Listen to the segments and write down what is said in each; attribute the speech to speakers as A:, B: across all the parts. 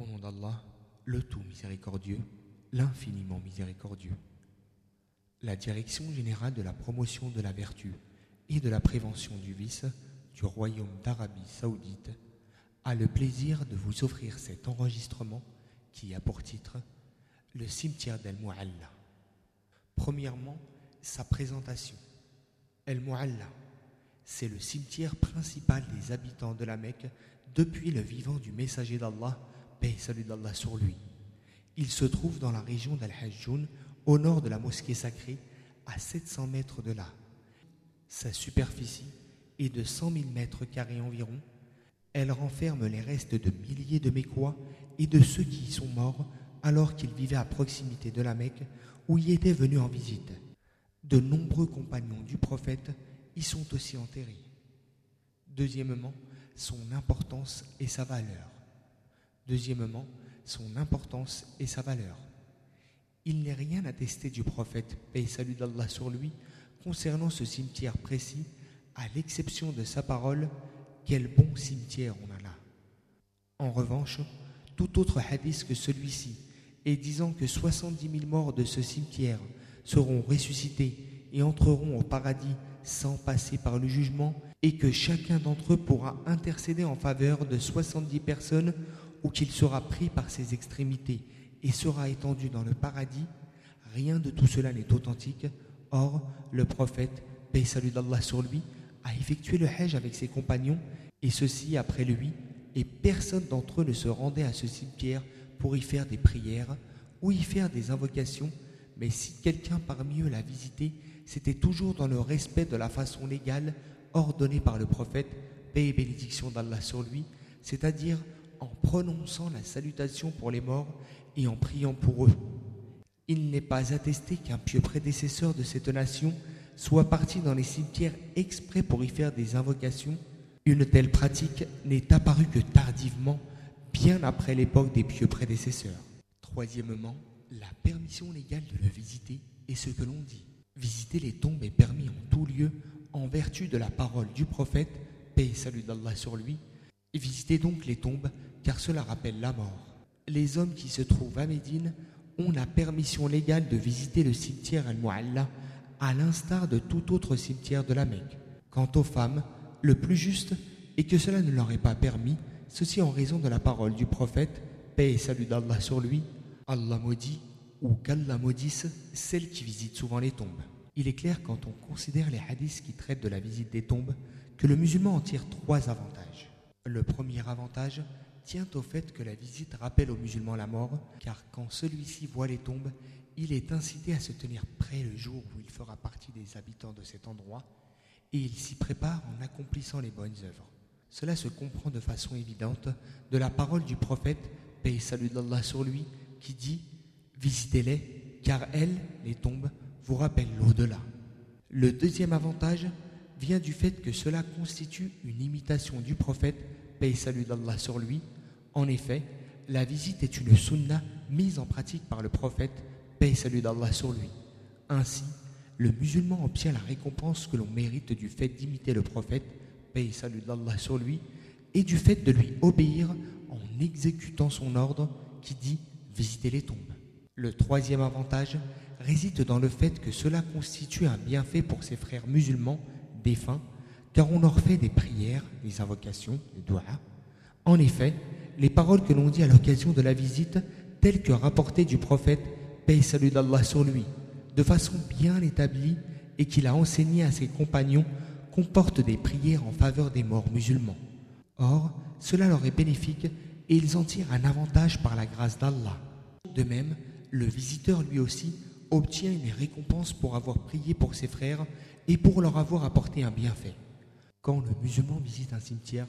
A: Au nom d'Allah, le tout miséricordieux, l'infiniment miséricordieux. La Direction générale de la promotion de la vertu et de la prévention du vice du Royaume d'Arabie saoudite a le plaisir de vous offrir cet enregistrement qui a pour titre Le cimetière d'El Mu'alla. Premièrement, sa présentation. El Mu'alla, c'est le cimetière principal des habitants de la Mecque depuis le vivant du messager d'Allah, paix salut d'Allah sur lui. Il se trouve dans la région d'Al-Hajjoun, au nord de la mosquée sacrée, à 700 mètres de là. Sa superficie est de 100 000 mètres carrés environ. Elle renferme les restes de milliers de Mécois et de ceux qui y sont morts alors qu'ils vivaient à proximité de la Mecque où y étaient venus en visite. De nombreux compagnons du prophète y sont aussi enterrés. Deuxièmement, son importance et sa valeur. Deuxièmement, son importance et sa valeur. Il n'est rien attesté du prophète, paix et salut d'Allah sur lui, concernant ce cimetière précis, à l'exception de sa parole, quel bon cimetière on a là. En revanche, tout autre hadith que celui-ci, et disant que 70 000 morts de ce cimetière seront ressuscités et entreront au paradis sans passer par le jugement, et que chacun d'entre eux pourra intercéder en faveur de 70 personnes ou qu'il sera pris par ses extrémités et sera étendu dans le paradis, rien de tout cela n'est authentique. Or, le prophète, paix salut d'Allah sur lui, a effectué le hajj avec ses compagnons, et ceci après lui, et personne d'entre eux ne se rendait à ce cimetière pour y faire des prières ou y faire des invocations, mais si quelqu'un parmi eux l'a visité, c'était toujours dans le respect de la façon légale ordonnée par le prophète, paix et bénédiction d'Allah sur lui, c'est-à-dire en prononçant la salutation pour les morts et en priant pour eux. Il n'est pas attesté qu'un pieux prédécesseur de cette nation soit parti dans les cimetières exprès pour y faire des invocations. Une telle pratique n'est apparue que tardivement, bien après l'époque des pieux prédécesseurs. Troisièmement, la permission légale de le visiter est ce que l'on dit. Visiter les tombes est permis en tout lieu en vertu de la parole du prophète, paix et salut d'Allah sur lui. Visitez donc les tombes car cela rappelle la mort. Les hommes qui se trouvent à Médine ont la permission légale de visiter le cimetière Al-Mu'alla à l'instar de tout autre cimetière de la Mecque. Quant aux femmes, le plus juste est que cela ne leur est pas permis, ceci en raison de la parole du prophète, paix et salut d'Allah sur lui, Allah maudit ou qu'Allah maudisse celles qui visitent souvent les tombes. Il est clair quand on considère les hadiths qui traitent de la visite des tombes que le musulman en tire trois avantages. Le premier avantage tient au fait que la visite rappelle au musulman la mort, car quand celui-ci voit les tombes, il est incité à se tenir prêt le jour où il fera partie des habitants de cet endroit, et il s'y prépare en accomplissant les bonnes œuvres. Cela se comprend de façon évidente de la parole du prophète, paix et salut d'Allah sur lui, qui dit Visitez-les, car elles, les tombes, vous rappellent l'au-delà. Le deuxième avantage vient du fait que cela constitue une imitation du prophète, paix et salut d'Allah sur lui. En effet, la visite est une sunna mise en pratique par le prophète, paix et salut d'Allah sur lui. Ainsi, le musulman obtient la récompense que l'on mérite du fait d'imiter le prophète, paix et salut d'Allah sur lui, et du fait de lui obéir en exécutant son ordre qui dit visiter les tombes. Le troisième avantage réside dans le fait que cela constitue un bienfait pour ses frères musulmans défunts, car on leur fait des prières, des invocations, des doigts. En effet, les paroles que l'on dit à l'occasion de la visite, telles que rapportées du prophète, paix et salut d'Allah sur lui, de façon bien établie et qu'il a enseigné à ses compagnons, comportent des prières en faveur des morts musulmans. Or, cela leur est bénéfique et ils en tirent un avantage par la grâce d'Allah. De même, le visiteur lui aussi obtient une récompense pour avoir prié pour ses frères et pour leur avoir apporté un bienfait. Quand le musulman visite un cimetière,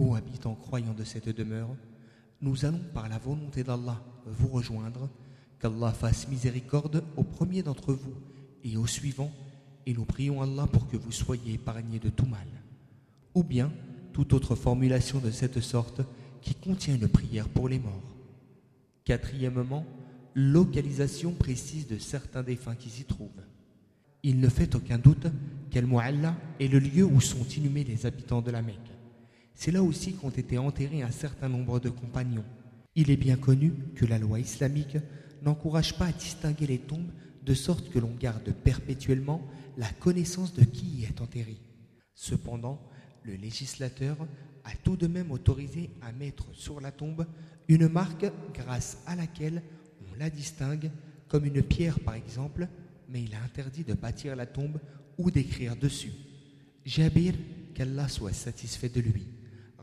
A: ô habitants croyants de cette demeure, nous allons par la volonté d'Allah vous rejoindre, Qu'Allah fasse miséricorde au premier d'entre vous et au suivant, et nous prions Allah pour que vous soyez épargnés de tout mal. Ou bien toute autre formulation de cette sorte qui contient une prière pour les morts. Quatrièmement, localisation précise de certains défunts qui s'y trouvent. Il ne fait aucun doute qu'El Mu'alla est le lieu où sont inhumés les habitants de la Mecque. C'est là aussi qu'ont été enterrés un certain nombre de compagnons. Il est bien connu que la loi islamique n'encourage pas à distinguer les tombes de sorte que l'on garde perpétuellement la connaissance de qui y est enterré. Cependant, le législateur a tout de même autorisé à mettre sur la tombe une marque grâce à laquelle on la distingue, comme une pierre par exemple, mais il a interdit de bâtir la tombe ou d'écrire dessus. Jabir, qu'Allah soit satisfait de lui,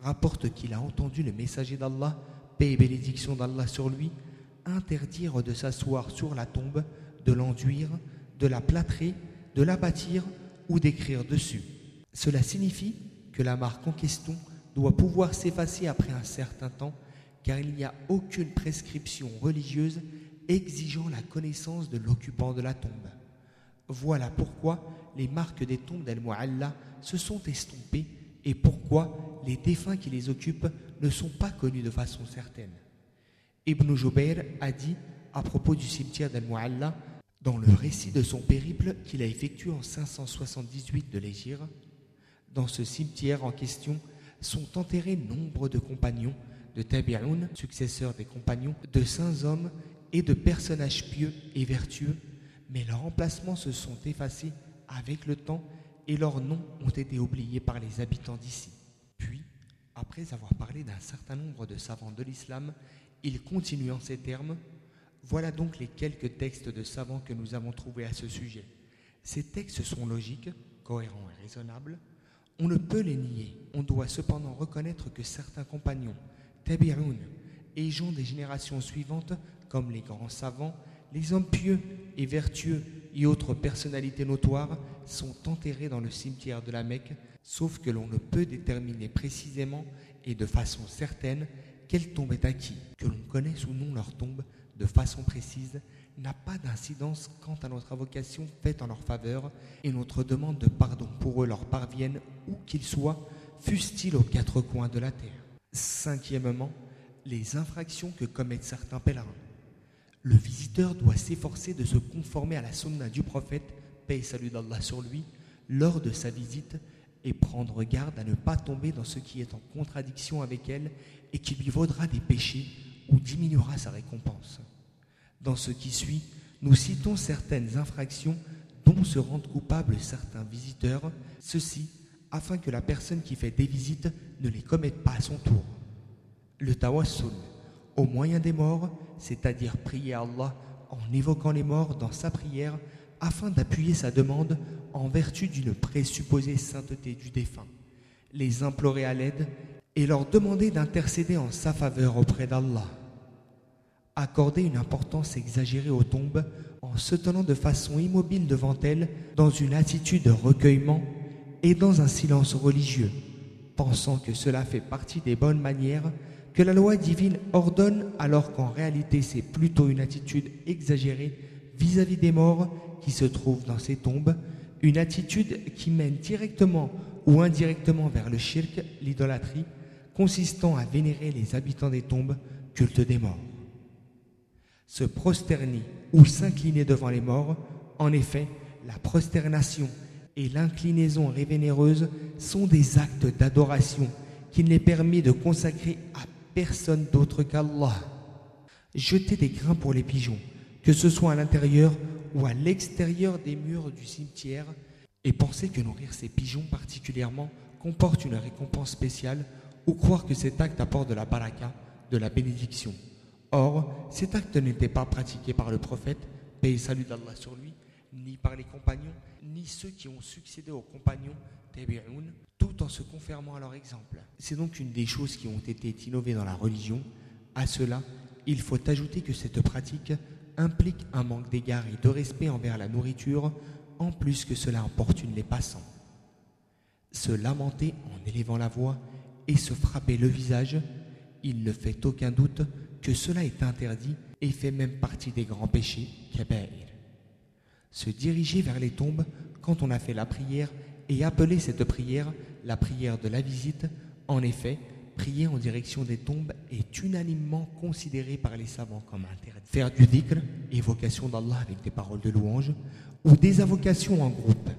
A: rapporte qu'il a entendu le messager d'Allah, paix et bénédiction d'Allah sur lui, interdire de s'asseoir sur la tombe, de l'enduire, de la plâtrer, de la bâtir ou d'écrire dessus. Cela signifie que la marque en question doit pouvoir s'effacer après un certain temps, car il n'y a aucune prescription religieuse exigeant la connaissance de l'occupant de la tombe. Voilà pourquoi les marques des tombes d'Al-Mu'alla se sont estompées et pourquoi les défunts qui les occupent ne sont pas connus de façon certaine. Ibn Jubayr a dit à propos du cimetière d'Al-Mu'alla, dans le récit de son périple qu'il a effectué en 578 de l'Égypte, dans ce cimetière en question sont enterrés nombre de compagnons, de tabi'un, successeurs des compagnons, de saints hommes et de personnages pieux et vertueux, mais leurs emplacements se sont effacés avec le temps et leurs noms ont été oubliés par les habitants d'ici. Après avoir parlé d'un certain nombre de savants de l'islam, il continue en ces termes Voilà donc les quelques textes de savants que nous avons trouvés à ce sujet. Ces textes sont logiques, cohérents et raisonnables. On ne peut les nier. On doit cependant reconnaître que certains compagnons, tabi'un et gens des générations suivantes, comme les grands savants, les hommes pieux et vertueux et autres personnalités notoires sont enterrés dans le cimetière de la Mecque, sauf que l'on ne peut déterminer précisément et de façon certaine quelle tombe est acquis. Que l'on connaisse ou non leur tombe de façon précise n'a pas d'incidence quant à notre invocation faite en leur faveur et notre demande de pardon pour eux leur parvienne où qu'ils soient, fussent-ils aux quatre coins de la terre. Cinquièmement, les infractions que commettent certains pèlerins. Le visiteur doit s'efforcer de se conformer à la sunna du prophète, paix et salut d'Allah sur lui, lors de sa visite et prendre garde à ne pas tomber dans ce qui est en contradiction avec elle et qui lui vaudra des péchés ou diminuera sa récompense. Dans ce qui suit, nous citons certaines infractions dont se rendent coupables certains visiteurs, ceci afin que la personne qui fait des visites ne les commette pas à son tour. Le tawassul, au moyen des morts, c'est-à-dire prier Allah en évoquant les morts dans sa prière afin d'appuyer sa demande en vertu d'une présupposée sainteté du défunt, les implorer à l'aide et leur demander d'intercéder en sa faveur auprès d'Allah. Accorder une importance exagérée aux tombes en se tenant de façon immobile devant elles dans une attitude de recueillement et dans un silence religieux, pensant que cela fait partie des bonnes manières que la loi divine ordonne alors qu'en réalité c'est plutôt une attitude exagérée vis-à-vis des morts qui se trouvent dans ces tombes, une attitude qui mène directement ou indirectement vers le shirk, l'idolâtrie, consistant à vénérer les habitants des tombes, culte des morts. Se prosterner ou s'incliner devant les morts, en effet, la prosternation et l'inclinaison révénéreuse sont des actes d'adoration qu'il n'est permis de consacrer à personne d'autre qu'Allah. Jeter des grains pour les pigeons, que ce soit à l'intérieur ou à l'extérieur des murs du cimetière, et penser que nourrir ces pigeons particulièrement comporte une récompense spéciale, ou croire que cet acte apporte de la baraka, de la bénédiction. Or, cet acte n'était pas pratiqué par le prophète, paix salut d'Allah sur lui, ni par les compagnons, ni ceux qui ont succédé aux compagnons, tout en se confirmant à leur exemple. C'est donc une des choses qui ont été innovées dans la religion. À cela, il faut ajouter que cette pratique implique un manque d'égard et de respect envers la nourriture, en plus que cela importune les passants. Se lamenter en élevant la voix et se frapper le visage, il ne fait aucun doute que cela est interdit et fait même partie des grands péchés, kaba'ir. Se diriger vers les tombes quand on a fait la prière et appeler cette prière la prière de la visite, en effet, prier en direction des tombes est unanimement considéré par les savants comme interdit. Faire du dhikr, évocation d'Allah avec des paroles de louange, ou des invocations en groupe,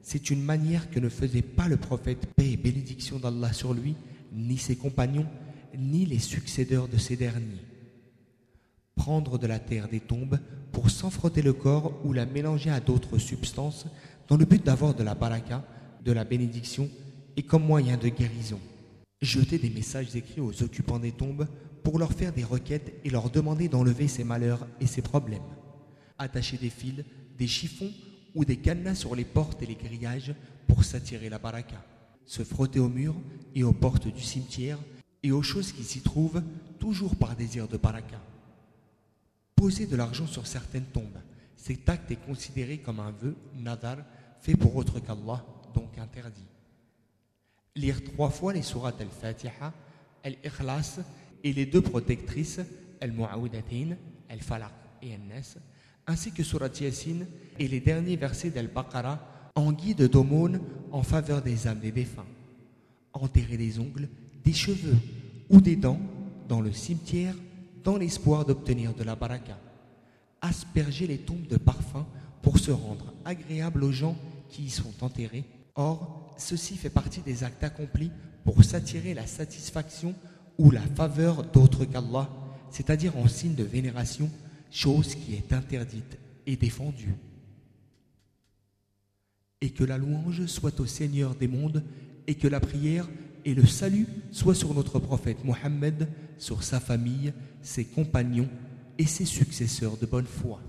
A: c'est une manière que ne faisait pas le prophète, paix et bénédiction d'Allah sur lui, ni ses compagnons, ni les succédeurs de ces derniers. Prendre de la terre des tombes pour s'en frotter le corps ou la mélanger à d'autres substances dans le but d'avoir de la baraka, de la bénédiction et comme moyen de guérison. Jeter des messages écrits aux occupants des tombes pour leur faire des requêtes et leur demander d'enlever ses malheurs et ses problèmes. Attacher des fils, des chiffons ou des cadenas sur les portes et les grillages pour s'attirer la baraka. Se frotter aux murs et aux portes du cimetière et aux choses qui s'y trouvent, toujours par désir de baraka. Poser de l'argent sur certaines tombes. Cet acte est considéré comme un vœu, nadar, fait pour autre qu'Allah, donc interdit. Lire trois fois les sourates al-Fatiha, al-Ikhlas et les deux protectrices, al-Mu'awudatin, al-Falaq et al-Nas, ainsi que surat Yasin et les derniers versets d'al-Baqarah en guide d'aumône en faveur des âmes des défunts. Enterrer des ongles, des cheveux ou des dents dans le cimetière dans l'espoir d'obtenir de la baraka. Asperger les tombes de parfum pour se rendre agréable aux gens qui y sont enterrés. Or, ceci fait partie des actes accomplis pour s'attirer la satisfaction ou la faveur d'autres qu'Allah, c'est-à-dire en signe de vénération, chose qui est interdite et défendue. Et que la louange soit au Seigneur des mondes et que la prière et le salut soient sur notre prophète Mohammed, sur sa famille, ses compagnons et ses successeurs de bonne foi.